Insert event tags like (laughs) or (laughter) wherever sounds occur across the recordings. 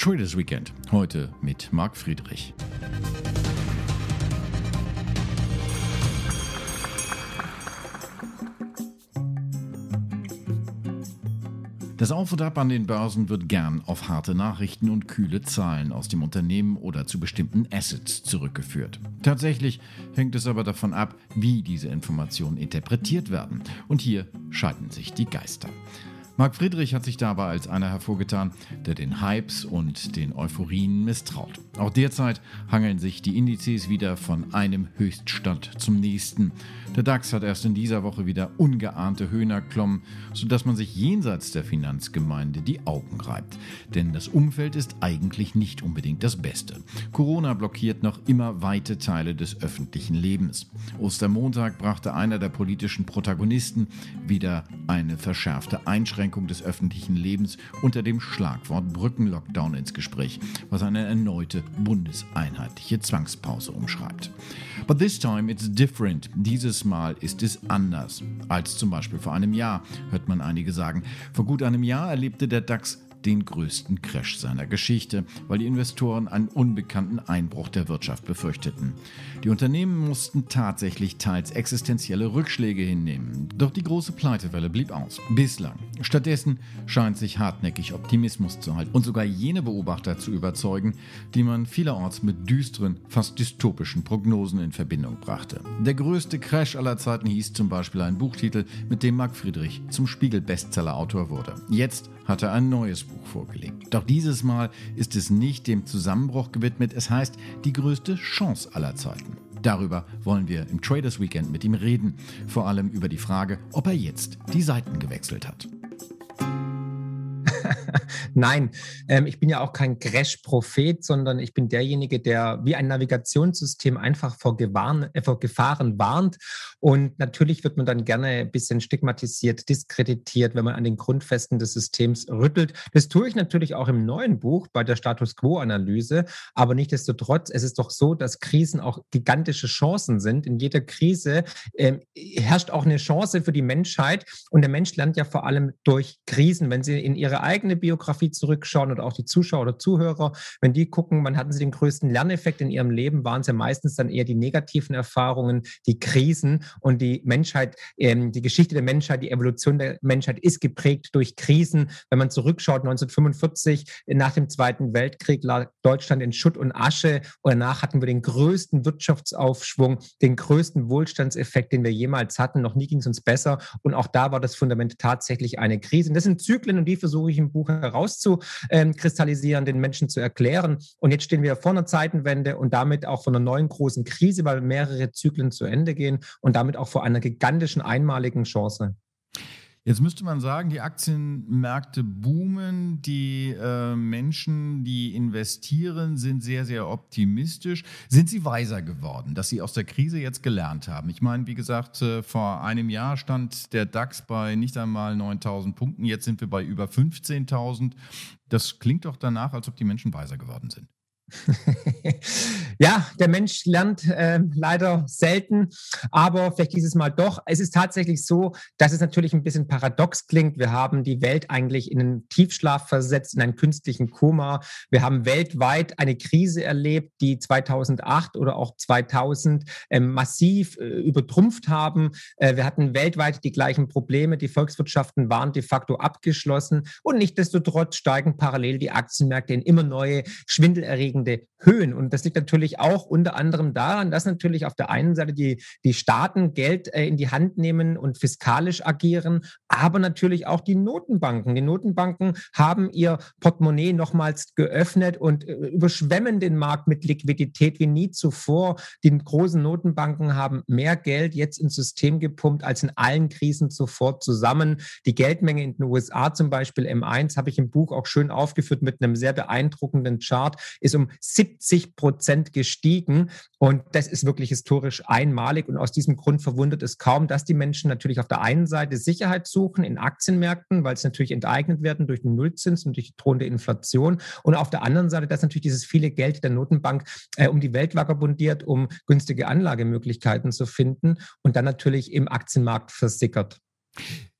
Traders Weekend. Heute mit Marc Friedrich. Das Auf und Ab an den Börsen wird gern auf harte Nachrichten und kühle Zahlen aus dem Unternehmen oder zu bestimmten Assets zurückgeführt. Tatsächlich hängt es aber davon ab, wie diese Informationen interpretiert werden. Und hier scheiden sich die Geister. Marc Friedrich hat sich dabei als einer hervorgetan, der den Hypes und den Euphorien misstraut. Auch derzeit hangeln sich die Indizes wieder von einem Höchststand zum nächsten. Der DAX hat erst in dieser Woche wieder ungeahnte Höhen erklommen, sodass man sich jenseits der Finanzgemeinde die Augen reibt. Denn das Umfeld ist eigentlich nicht unbedingt das Beste. Corona blockiert noch immer weite Teile des öffentlichen Lebens. Ostermontag brachte einer der politischen Protagonisten wieder eine verschärfte Einschränkung des öffentlichen Lebens unter dem Schlagwort Brückenlockdown ins Gespräch, was eine erneute bundeseinheitliche Zwangspause umschreibt. But this time it's different. Dieses Mal ist es anders als zum Beispiel vor einem Jahr, hört man einige sagen. Vor gut einem Jahr erlebte der DAX den größten Crash seiner Geschichte, weil die Investoren einen unbekannten Einbruch der Wirtschaft befürchteten. Die Unternehmen mussten tatsächlich teils existenzielle Rückschläge hinnehmen, doch die große Pleitewelle blieb aus. Bislang. Stattdessen scheint sich hartnäckig Optimismus zu halten und sogar jene Beobachter zu überzeugen, die man vielerorts mit düsteren, fast dystopischen Prognosen in Verbindung brachte. Der größte Crash aller Zeiten hieß zum Beispiel ein Buchtitel, mit dem Marc Friedrich zum Spiegel-Bestseller-Autor wurde. Jetzt hat er ein neues Buch vorgelegt. Doch dieses Mal ist es nicht dem Zusammenbruch gewidmet, es heißt die größte Chance aller Zeiten. Darüber wollen wir im Traders Weekend mit ihm reden, vor allem über die Frage, ob er jetzt die Seiten gewechselt hat. (laughs) Nein, ähm, ich bin ja auch kein Crash-Prophet, sondern ich bin derjenige, der wie ein Navigationssystem einfach vor, Gewarn, äh, vor Gefahren warnt. Und natürlich wird man dann gerne ein bisschen stigmatisiert, diskreditiert, wenn man an den Grundfesten des Systems rüttelt. Das tue ich natürlich auch im neuen Buch bei der Status Quo-Analyse. Aber nichtsdestotrotz, es ist doch so, dass Krisen auch gigantische Chancen sind. In jeder Krise ähm, herrscht auch eine Chance für die Menschheit. Und der Mensch lernt ja vor allem durch Krisen, wenn sie in ihre eigene Biografie zurückschauen oder auch die Zuschauer oder Zuhörer, wenn die gucken, wann hatten sie den größten Lerneffekt in ihrem Leben, waren es ja meistens dann eher die negativen Erfahrungen, die Krisen und die Menschheit, ähm, die Geschichte der Menschheit, die Evolution der Menschheit ist geprägt durch Krisen. Wenn man zurückschaut, 1945 nach dem Zweiten Weltkrieg lag Deutschland in Schutt und Asche und danach hatten wir den größten Wirtschaftsaufschwung, den größten Wohlstandseffekt, den wir jemals hatten. Noch nie ging es uns besser und auch da war das Fundament tatsächlich eine Krise. Das sind Zyklen und die versuche ich im Buch herauszukristallisieren, den Menschen zu erklären. Und jetzt stehen wir vor einer Zeitenwende und damit auch vor einer neuen großen Krise, weil mehrere Zyklen zu Ende gehen und damit auch vor einer gigantischen einmaligen Chance. Jetzt müsste man sagen, die Aktienmärkte boomen, die äh, Menschen, die investieren, sind sehr, sehr optimistisch. Sind sie weiser geworden, dass sie aus der Krise jetzt gelernt haben? Ich meine, wie gesagt, äh, vor einem Jahr stand der DAX bei nicht einmal 9000 Punkten, jetzt sind wir bei über 15.000. Das klingt doch danach, als ob die Menschen weiser geworden sind. (laughs) ja, der Mensch lernt äh, leider selten, aber vielleicht dieses Mal doch. Es ist tatsächlich so, dass es natürlich ein bisschen paradox klingt. Wir haben die Welt eigentlich in einen Tiefschlaf versetzt, in einen künstlichen Koma. Wir haben weltweit eine Krise erlebt, die 2008 oder auch 2000 äh, massiv äh, übertrumpft haben. Äh, wir hatten weltweit die gleichen Probleme. Die Volkswirtschaften waren de facto abgeschlossen und nichtdestotrotz steigen parallel die Aktienmärkte in immer neue schwindelerregende で、Höhen. Und das liegt natürlich auch unter anderem daran, dass natürlich auf der einen Seite die, die Staaten Geld äh, in die Hand nehmen und fiskalisch agieren, aber natürlich auch die Notenbanken. Die Notenbanken haben ihr Portemonnaie nochmals geöffnet und äh, überschwemmen den Markt mit Liquidität wie nie zuvor. Die großen Notenbanken haben mehr Geld jetzt ins System gepumpt als in allen Krisen zuvor zusammen. Die Geldmenge in den USA zum Beispiel M1 habe ich im Buch auch schön aufgeführt mit einem sehr beeindruckenden Chart, ist um 70 Prozent gestiegen. Und das ist wirklich historisch einmalig. Und aus diesem Grund verwundert es kaum, dass die Menschen natürlich auf der einen Seite Sicherheit suchen in Aktienmärkten, weil sie natürlich enteignet werden durch den Nullzins und durch die drohende Inflation. Und auf der anderen Seite, dass natürlich dieses viele Geld der Notenbank äh, um die Welt vagabundiert, um günstige Anlagemöglichkeiten zu finden und dann natürlich im Aktienmarkt versickert.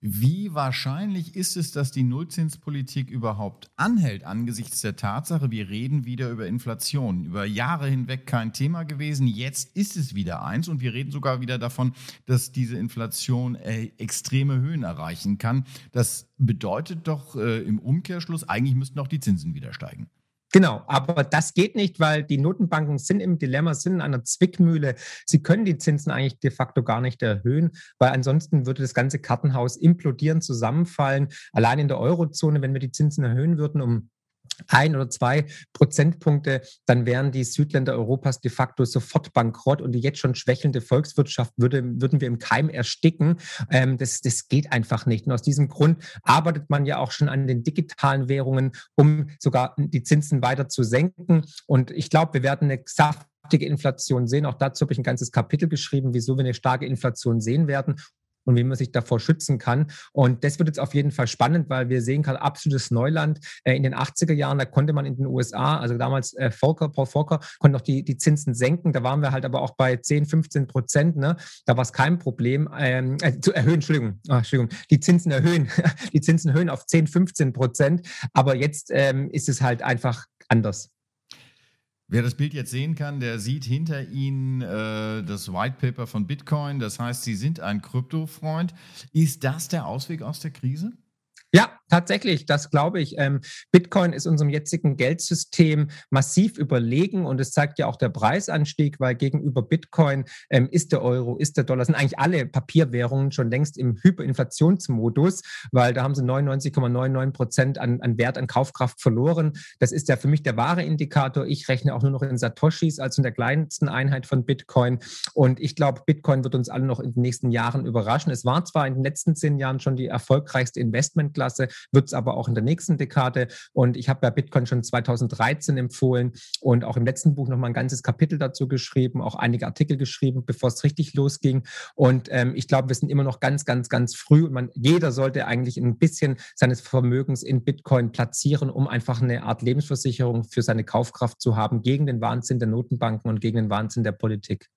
Wie wahrscheinlich ist es, dass die Nullzinspolitik überhaupt anhält angesichts der Tatsache, wir reden wieder über Inflation. Über Jahre hinweg kein Thema gewesen, jetzt ist es wieder eins und wir reden sogar wieder davon, dass diese Inflation äh, extreme Höhen erreichen kann. Das bedeutet doch äh, im Umkehrschluss, eigentlich müssten auch die Zinsen wieder steigen. Genau, aber das geht nicht, weil die Notenbanken sind im Dilemma, sind in einer Zwickmühle. Sie können die Zinsen eigentlich de facto gar nicht erhöhen, weil ansonsten würde das ganze Kartenhaus implodieren, zusammenfallen. Allein in der Eurozone, wenn wir die Zinsen erhöhen würden um ein oder zwei Prozentpunkte, dann wären die Südländer Europas de facto sofort bankrott und die jetzt schon schwächelnde Volkswirtschaft würde, würden wir im Keim ersticken. Ähm, das, das geht einfach nicht. Und aus diesem Grund arbeitet man ja auch schon an den digitalen Währungen, um sogar die Zinsen weiter zu senken. Und ich glaube, wir werden eine saftige Inflation sehen. Auch dazu habe ich ein ganzes Kapitel geschrieben, wieso wir eine starke Inflation sehen werden und wie man sich davor schützen kann. Und das wird jetzt auf jeden Fall spannend, weil wir sehen gerade absolutes Neuland. Äh, in den 80er Jahren, da konnte man in den USA, also damals äh, Volcker, Paul Volcker, konnte noch die, die Zinsen senken. Da waren wir halt aber auch bei 10, 15 Prozent. Ne? Da war es kein Problem, ähm, äh, zu erhöhen, Entschuldigung, oh, Entschuldigung, die Zinsen erhöhen, (laughs) die Zinsen erhöhen auf 10, 15 Prozent. Aber jetzt ähm, ist es halt einfach anders. Wer das Bild jetzt sehen kann, der sieht hinter Ihnen äh, das White Paper von Bitcoin. Das heißt, Sie sind ein Kryptofreund. Ist das der Ausweg aus der Krise? Ja, tatsächlich, das glaube ich. Ähm, Bitcoin ist unserem jetzigen Geldsystem massiv überlegen und es zeigt ja auch der Preisanstieg, weil gegenüber Bitcoin ähm, ist der Euro, ist der Dollar, sind eigentlich alle Papierwährungen schon längst im Hyperinflationsmodus, weil da haben sie 99,99 Prozent an, an Wert, an Kaufkraft verloren. Das ist ja für mich der wahre Indikator. Ich rechne auch nur noch in Satoshis, also in der kleinsten Einheit von Bitcoin. Und ich glaube, Bitcoin wird uns alle noch in den nächsten Jahren überraschen. Es war zwar in den letzten zehn Jahren schon die erfolgreichste Investment Klasse, wird es aber auch in der nächsten Dekade. Und ich habe ja Bitcoin schon 2013 empfohlen und auch im letzten Buch nochmal ein ganzes Kapitel dazu geschrieben, auch einige Artikel geschrieben, bevor es richtig losging. Und ähm, ich glaube, wir sind immer noch ganz, ganz, ganz früh und man, jeder sollte eigentlich ein bisschen seines Vermögens in Bitcoin platzieren, um einfach eine Art Lebensversicherung für seine Kaufkraft zu haben gegen den Wahnsinn der Notenbanken und gegen den Wahnsinn der Politik.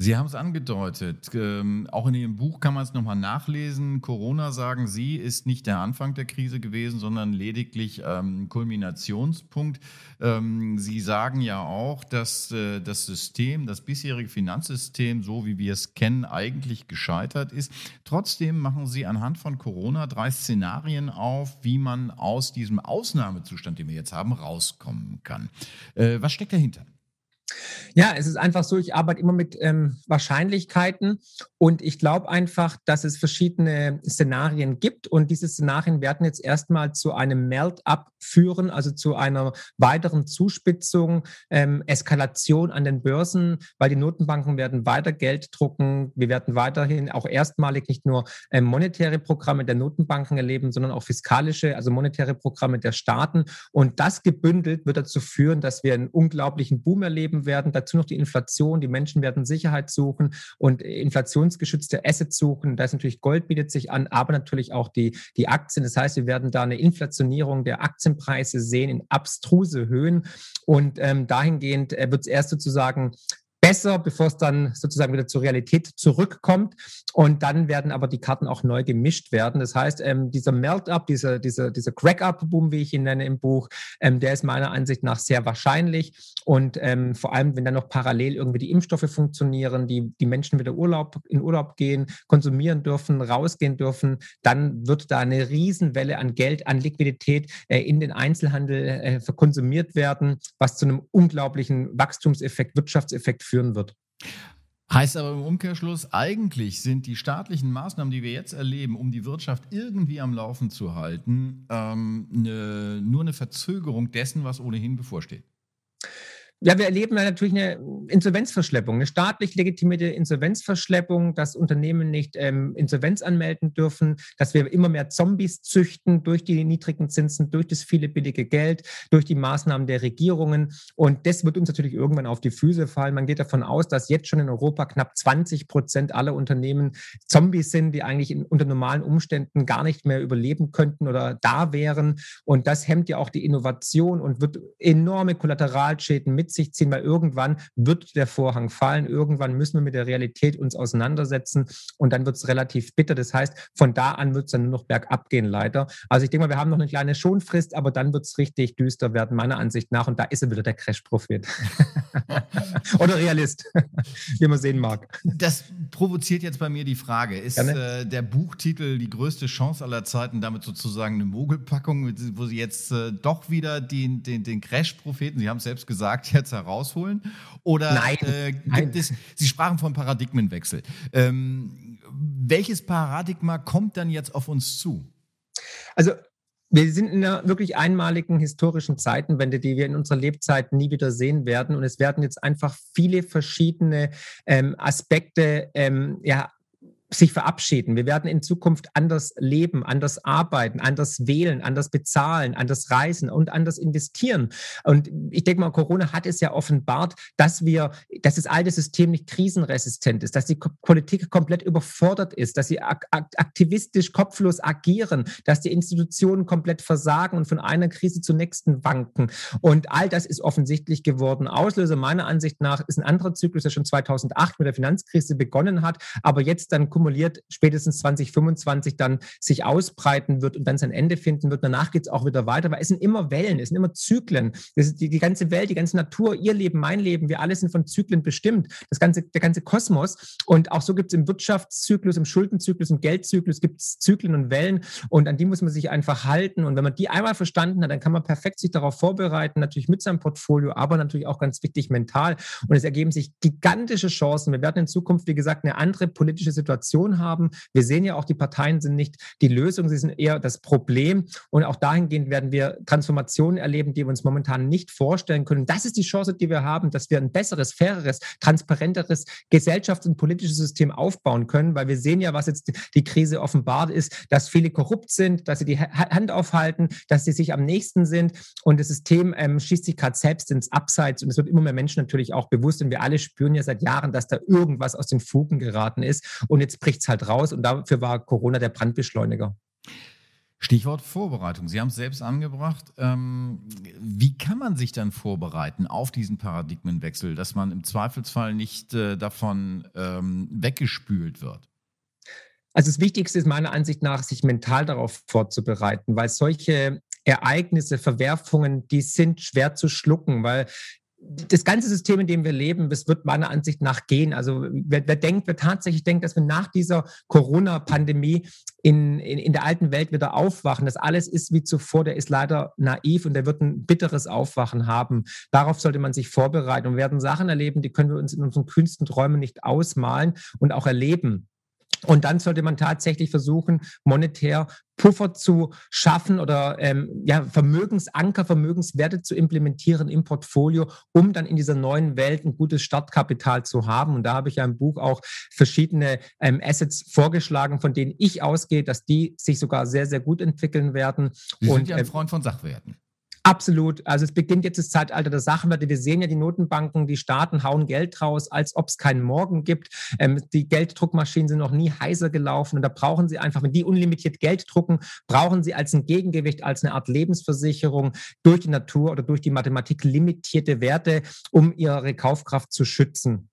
Sie haben es angedeutet. Ähm, auch in Ihrem Buch kann man es nochmal nachlesen. Corona, sagen Sie, ist nicht der Anfang der Krise gewesen, sondern lediglich ähm, Kulminationspunkt. Ähm, Sie sagen ja auch, dass äh, das System, das bisherige Finanzsystem, so wie wir es kennen, eigentlich gescheitert ist. Trotzdem machen Sie anhand von Corona drei Szenarien auf, wie man aus diesem Ausnahmezustand, den wir jetzt haben, rauskommen kann. Äh, was steckt dahinter? Ja, es ist einfach so, ich arbeite immer mit ähm, Wahrscheinlichkeiten und ich glaube einfach, dass es verschiedene Szenarien gibt und diese Szenarien werden jetzt erstmal zu einem Melt-up führen, also zu einer weiteren Zuspitzung, ähm, Eskalation an den Börsen, weil die Notenbanken werden weiter Geld drucken. Wir werden weiterhin auch erstmalig nicht nur ähm, monetäre Programme der Notenbanken erleben, sondern auch fiskalische, also monetäre Programme der Staaten. Und das gebündelt wird dazu führen, dass wir einen unglaublichen Boom erleben werden. Dazu noch die Inflation. Die Menschen werden Sicherheit suchen und inflationsgeschützte Assets suchen. Da ist natürlich Gold bietet sich an, aber natürlich auch die, die Aktien. Das heißt, wir werden da eine Inflationierung der Aktienpreise sehen in abstruse Höhen. Und ähm, dahingehend äh, wird es erst sozusagen besser, bevor es dann sozusagen wieder zur Realität zurückkommt. Und dann werden aber die Karten auch neu gemischt werden. Das heißt, ähm, dieser Melt-up, dieser, dieser, dieser Crack-up-Boom, wie ich ihn nenne im Buch, ähm, der ist meiner Ansicht nach sehr wahrscheinlich. Und ähm, vor allem, wenn dann noch parallel irgendwie die Impfstoffe funktionieren, die, die Menschen wieder Urlaub, in Urlaub gehen, konsumieren dürfen, rausgehen dürfen, dann wird da eine Riesenwelle an Geld, an Liquidität äh, in den Einzelhandel äh, verkonsumiert werden, was zu einem unglaublichen Wachstumseffekt, Wirtschaftseffekt führen wird. Heißt aber im Umkehrschluss, eigentlich sind die staatlichen Maßnahmen, die wir jetzt erleben, um die Wirtschaft irgendwie am Laufen zu halten, ähm, eine, nur eine Verzögerung dessen, was ohnehin bevorsteht. Ja, wir erleben ja natürlich eine Insolvenzverschleppung, eine staatlich legitimierte Insolvenzverschleppung, dass Unternehmen nicht ähm, Insolvenz anmelden dürfen, dass wir immer mehr Zombies züchten durch die niedrigen Zinsen, durch das viele billige Geld, durch die Maßnahmen der Regierungen. Und das wird uns natürlich irgendwann auf die Füße fallen. Man geht davon aus, dass jetzt schon in Europa knapp 20 Prozent aller Unternehmen Zombies sind, die eigentlich in, unter normalen Umständen gar nicht mehr überleben könnten oder da wären. Und das hemmt ja auch die Innovation und wird enorme Kollateralschäden mit mit sich ziehen, weil irgendwann wird der Vorhang fallen, irgendwann müssen wir mit der Realität uns auseinandersetzen und dann wird es relativ bitter. Das heißt, von da an wird es dann nur noch bergab gehen, leider. Also ich denke mal, wir haben noch eine kleine Schonfrist, aber dann wird es richtig düster werden, meiner Ansicht nach. Und da ist er wieder der Crash-Prophet. (laughs) Oder Realist, (laughs) wie man sehen mag. Das provoziert jetzt bei mir die Frage. Ist äh, der Buchtitel die größte Chance aller Zeiten damit sozusagen eine Mogelpackung, wo Sie jetzt äh, doch wieder den, den, den Crash-Propheten, Sie haben es selbst gesagt, jetzt herausholen? Oder nein, äh, gibt nein. es, Sie sprachen von Paradigmenwechsel. Ähm, welches Paradigma kommt dann jetzt auf uns zu? Also wir sind in einer wirklich einmaligen historischen Zeitenwende, die wir in unserer Lebzeit nie wieder sehen werden. Und es werden jetzt einfach viele verschiedene ähm, Aspekte ähm, ja, sich verabschieden. Wir werden in Zukunft anders leben, anders arbeiten, anders wählen, anders bezahlen, anders reisen und anders investieren. Und ich denke mal, Corona hat es ja offenbart, dass wir, dass das alte System nicht krisenresistent ist, dass die Politik komplett überfordert ist, dass sie ak aktivistisch kopflos agieren, dass die Institutionen komplett versagen und von einer Krise zur nächsten wanken. Und all das ist offensichtlich geworden. Auslöser meiner Ansicht nach ist ein anderer Zyklus, der schon 2008 mit der Finanzkrise begonnen hat, aber jetzt dann kumuliert spätestens 2025 dann sich ausbreiten wird und dann sein Ende finden wird. Danach geht es auch wieder weiter, weil es sind immer Wellen, es sind immer Zyklen. Die, die ganze Welt, die ganze Natur, ihr Leben, mein Leben, wir alle sind von Zyklen bestimmt. Das ganze, der ganze Kosmos. Und auch so gibt es im Wirtschaftszyklus, im Schuldenzyklus, im Geldzyklus gibt es Zyklen und Wellen und an die muss man sich einfach halten. Und wenn man die einmal verstanden hat, dann kann man perfekt sich darauf vorbereiten, natürlich mit seinem Portfolio, aber natürlich auch ganz wichtig mental. Und es ergeben sich gigantische Chancen. Wir werden in Zukunft, wie gesagt, eine andere politische Situation Situation haben. Wir sehen ja auch, die Parteien sind nicht die Lösung, sie sind eher das Problem. Und auch dahingehend werden wir Transformationen erleben, die wir uns momentan nicht vorstellen können. Das ist die Chance, die wir haben, dass wir ein besseres, faireres, transparenteres Gesellschafts- und politisches System aufbauen können, weil wir sehen ja, was jetzt die Krise offenbart ist, dass viele korrupt sind, dass sie die Hand aufhalten, dass sie sich am nächsten sind und das System ähm, schießt sich gerade selbst ins Abseits und es wird immer mehr Menschen natürlich auch bewusst und wir alle spüren ja seit Jahren, dass da irgendwas aus den Fugen geraten ist und jetzt bricht es halt raus und dafür war Corona der Brandbeschleuniger. Stichwort Vorbereitung. Sie haben es selbst angebracht. Ähm, wie kann man sich dann vorbereiten auf diesen Paradigmenwechsel, dass man im Zweifelsfall nicht äh, davon ähm, weggespült wird? Also das Wichtigste ist meiner Ansicht nach, sich mental darauf vorzubereiten, weil solche Ereignisse, Verwerfungen, die sind schwer zu schlucken, weil das ganze System, in dem wir leben, das wird meiner Ansicht nach gehen. Also wer, wer denkt, wer tatsächlich denkt, dass wir nach dieser Corona-Pandemie in, in, in der alten Welt wieder aufwachen, dass alles ist wie zuvor, der ist leider naiv und der wird ein bitteres Aufwachen haben. Darauf sollte man sich vorbereiten und werden Sachen erleben, die können wir uns in unseren kühnsten Träumen nicht ausmalen und auch erleben. Und dann sollte man tatsächlich versuchen, monetär Puffer zu schaffen oder ähm, ja, Vermögensanker, Vermögenswerte zu implementieren im Portfolio, um dann in dieser neuen Welt ein gutes Startkapital zu haben. Und da habe ich ja im Buch auch verschiedene ähm, Assets vorgeschlagen, von denen ich ausgehe, dass die sich sogar sehr, sehr gut entwickeln werden. Sie sind Und, ja ein ähm, Freund von Sachwerten. Absolut. Also es beginnt jetzt das Zeitalter der Sachwerte. Wir sehen ja die Notenbanken, die Staaten hauen Geld raus, als ob es keinen Morgen gibt. Ähm, die Gelddruckmaschinen sind noch nie heißer gelaufen und da brauchen sie einfach, wenn die unlimitiert Geld drucken, brauchen sie als ein Gegengewicht, als eine Art Lebensversicherung durch die Natur oder durch die Mathematik limitierte Werte, um ihre Kaufkraft zu schützen.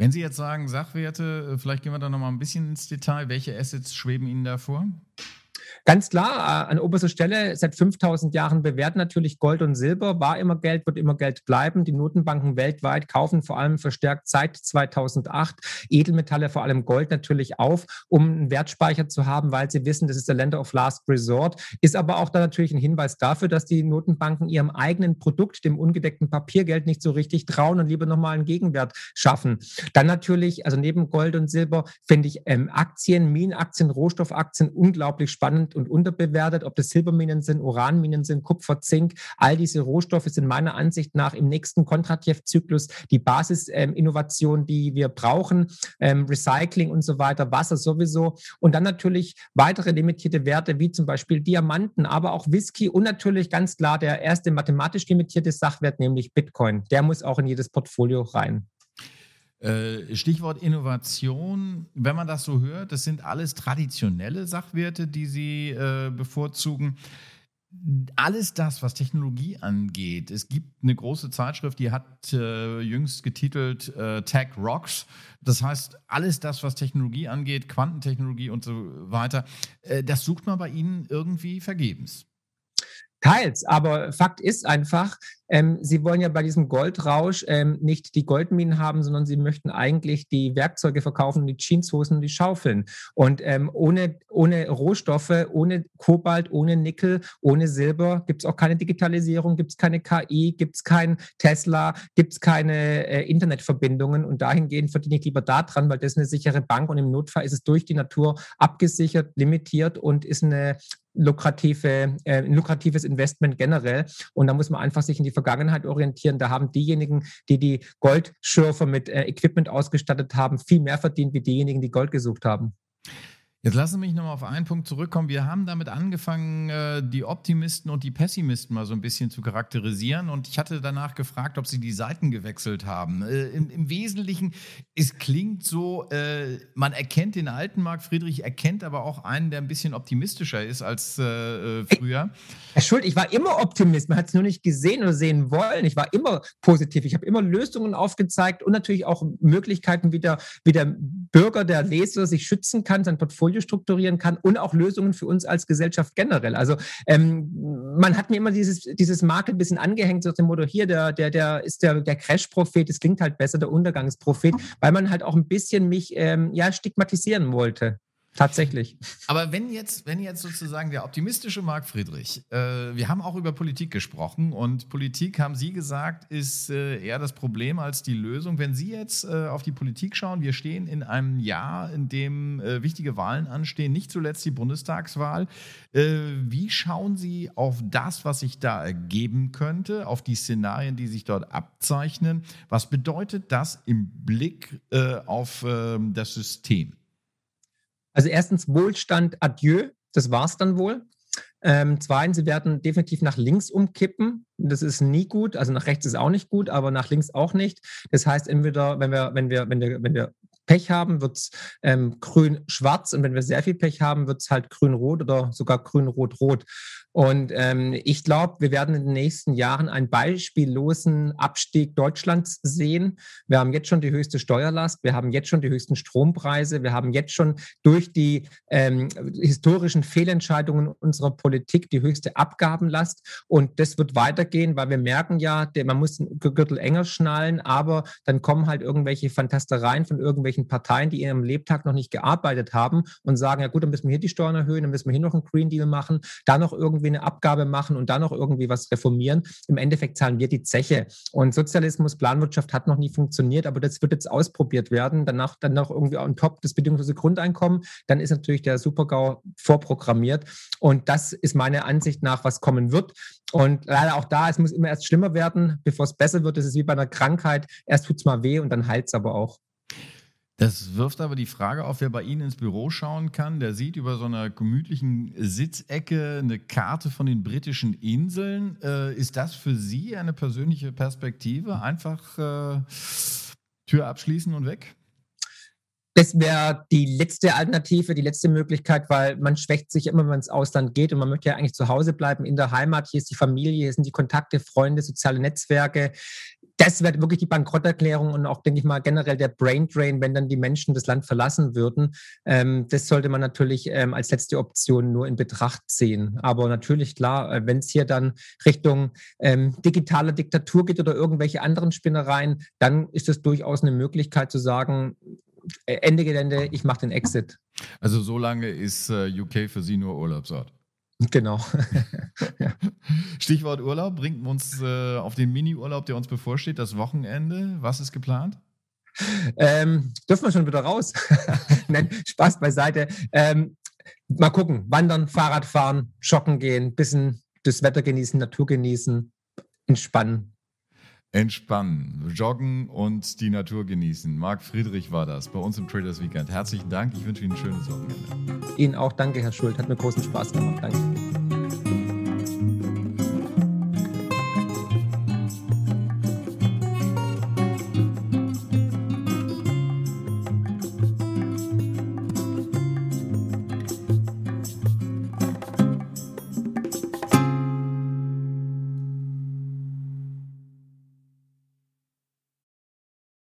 Wenn Sie jetzt sagen Sachwerte, äh, vielleicht gehen wir da noch mal ein bisschen ins Detail. Welche Assets schweben Ihnen da vor? Ganz klar, äh, an oberster Stelle seit 5000 Jahren bewährt natürlich Gold und Silber, war immer Geld, wird immer Geld bleiben. Die Notenbanken weltweit kaufen vor allem verstärkt seit 2008 Edelmetalle, vor allem Gold natürlich auf, um einen Wertspeicher zu haben, weil sie wissen, das ist der Länder of Last Resort. Ist aber auch da natürlich ein Hinweis dafür, dass die Notenbanken ihrem eigenen Produkt, dem ungedeckten Papiergeld, nicht so richtig trauen und lieber nochmal einen Gegenwert schaffen. Dann natürlich, also neben Gold und Silber, finde ich ähm, Aktien, Minenaktien, Rohstoffaktien unglaublich spannend und unterbewertet, ob das Silberminen sind, Uranminen sind, Kupfer, Zink. All diese Rohstoffe sind meiner Ansicht nach im nächsten Kontratjev-Zyklus die Basisinnovation, ähm, die wir brauchen. Ähm, Recycling und so weiter, Wasser sowieso. Und dann natürlich weitere limitierte Werte, wie zum Beispiel Diamanten, aber auch Whisky und natürlich ganz klar der erste mathematisch limitierte Sachwert, nämlich Bitcoin. Der muss auch in jedes Portfolio rein. Äh, Stichwort Innovation, wenn man das so hört, das sind alles traditionelle Sachwerte, die Sie äh, bevorzugen. alles das, was Technologie angeht. Es gibt eine große Zeitschrift, die hat äh, jüngst getitelt Tech Rocks. Das heißt, alles das, was Technologie angeht, Quantentechnologie und so weiter, das sucht man bei Ihnen irgendwie vergebens. Teils, aber Fakt ist einfach, ähm, Sie wollen ja bei diesem Goldrausch ähm, nicht die Goldminen haben, sondern Sie möchten eigentlich die Werkzeuge verkaufen, die Jeanshosen und die Schaufeln. Und ähm, ohne, ohne Rohstoffe, ohne Kobalt, ohne Nickel, ohne Silber gibt es auch keine Digitalisierung, gibt es keine KI, gibt es kein Tesla, gibt es keine äh, Internetverbindungen. Und dahingehend verdiene ich lieber da dran, weil das eine sichere Bank und im Notfall ist es durch die Natur abgesichert, limitiert und ist eine lukrative, äh, lukratives Investment generell. Und da muss man einfach sich in die Vergangenheit orientieren. Da haben diejenigen, die die Goldschürfer mit äh, Equipment ausgestattet haben, viel mehr verdient wie diejenigen, die Gold gesucht haben. Jetzt lassen Sie mich nochmal auf einen Punkt zurückkommen. Wir haben damit angefangen, äh, die Optimisten und die Pessimisten mal so ein bisschen zu charakterisieren. Und ich hatte danach gefragt, ob Sie die Seiten gewechselt haben. Äh, Im, Im, Wesentlichen, es klingt so, äh, man erkennt den alten Marc Friedrich, erkennt aber auch einen, der ein bisschen optimistischer ist als früher. Herr Schuld, ich war immer Optimist. Man hat es nur nicht gesehen oder sehen wollen. Ich war immer positiv. Ich habe immer Lösungen aufgezeigt und natürlich auch Möglichkeiten, wie der, wie der Bürger, der Leser sich schützen kann, sein Portfolio strukturieren kann und auch Lösungen für uns als Gesellschaft generell. Also ähm, man hat mir immer dieses, dieses Makel ein bisschen angehängt, so nach dem Motto, hier, der, der, der ist der, der Crash-Prophet, das klingt halt besser, der Untergangsprophet, weil man halt auch ein bisschen mich ähm, ja, stigmatisieren wollte. Tatsächlich. Aber wenn jetzt, wenn jetzt sozusagen der optimistische Marc Friedrich, äh, wir haben auch über Politik gesprochen und Politik, haben Sie gesagt, ist äh, eher das Problem als die Lösung. Wenn Sie jetzt äh, auf die Politik schauen, wir stehen in einem Jahr, in dem äh, wichtige Wahlen anstehen, nicht zuletzt die Bundestagswahl. Äh, wie schauen Sie auf das, was sich da ergeben könnte, auf die Szenarien, die sich dort abzeichnen? Was bedeutet das im Blick äh, auf ähm, das System? Also erstens Wohlstand, adieu, das war's dann wohl. Ähm, zweitens, sie werden definitiv nach links umkippen. Das ist nie gut. Also nach rechts ist auch nicht gut, aber nach links auch nicht. Das heißt, entweder, wenn wir, wenn wir, wenn wir, wenn wir Pech haben, wird es ähm, grün-schwarz und wenn wir sehr viel Pech haben, wird es halt grün-rot oder sogar grün-rot-rot. Und ähm, ich glaube, wir werden in den nächsten Jahren einen beispiellosen Abstieg Deutschlands sehen. Wir haben jetzt schon die höchste Steuerlast, wir haben jetzt schon die höchsten Strompreise, wir haben jetzt schon durch die ähm, historischen Fehlentscheidungen unserer Politik die höchste Abgabenlast. Und das wird weitergehen, weil wir merken ja, man muss den Gürtel enger schnallen, aber dann kommen halt irgendwelche Fantastereien von irgendwelchen Parteien, die in ihrem Lebtag noch nicht gearbeitet haben und sagen, ja gut, dann müssen wir hier die Steuern erhöhen, dann müssen wir hier noch einen Green Deal machen, da noch irgendwie irgendwie eine Abgabe machen und dann noch irgendwie was reformieren. Im Endeffekt zahlen wir die Zeche. Und Sozialismus, Planwirtschaft hat noch nie funktioniert, aber das wird jetzt ausprobiert werden. Danach dann noch irgendwie on top das bedingungslose Grundeinkommen. Dann ist natürlich der Supergau vorprogrammiert. Und das ist meiner Ansicht nach, was kommen wird. Und leider auch da, es muss immer erst schlimmer werden, bevor es besser wird. Das ist wie bei einer Krankheit. Erst tut es mal weh und dann heilt es aber auch. Das wirft aber die Frage auf, wer bei Ihnen ins Büro schauen kann. Der sieht über so einer gemütlichen Sitzecke eine Karte von den britischen Inseln. Äh, ist das für Sie eine persönliche Perspektive? Einfach äh, Tür abschließen und weg? Das wäre die letzte Alternative, die letzte Möglichkeit, weil man schwächt sich immer, wenn man ins Ausland geht und man möchte ja eigentlich zu Hause bleiben, in der Heimat. Hier ist die Familie, hier sind die Kontakte, Freunde, soziale Netzwerke das wäre wirklich die Bankrotterklärung und auch, denke ich mal, generell der Brain Drain, wenn dann die Menschen das Land verlassen würden. Ähm, das sollte man natürlich ähm, als letzte Option nur in Betracht ziehen. Aber natürlich, klar, äh, wenn es hier dann Richtung ähm, digitale Diktatur geht oder irgendwelche anderen Spinnereien, dann ist es durchaus eine Möglichkeit zu sagen, äh, Ende Gelände, ich mache den Exit. Also so lange ist äh, UK für Sie nur Urlaubsort? Genau. (laughs) Stichwort Urlaub bringt uns äh, auf den Mini-Urlaub, der uns bevorsteht, das Wochenende. Was ist geplant? Ähm, dürfen wir schon wieder raus? (laughs) Nein, Spaß beiseite. Ähm, mal gucken, wandern, Fahrrad fahren, joggen gehen, bisschen das Wetter genießen, Natur genießen, entspannen. Entspannen, joggen und die Natur genießen. Marc Friedrich war das bei uns im Traders Weekend. Herzlichen Dank. Ich wünsche Ihnen ein schönes Wochenende. Ihnen auch danke, Herr Schuld. Hat mir großen Spaß gemacht. Danke.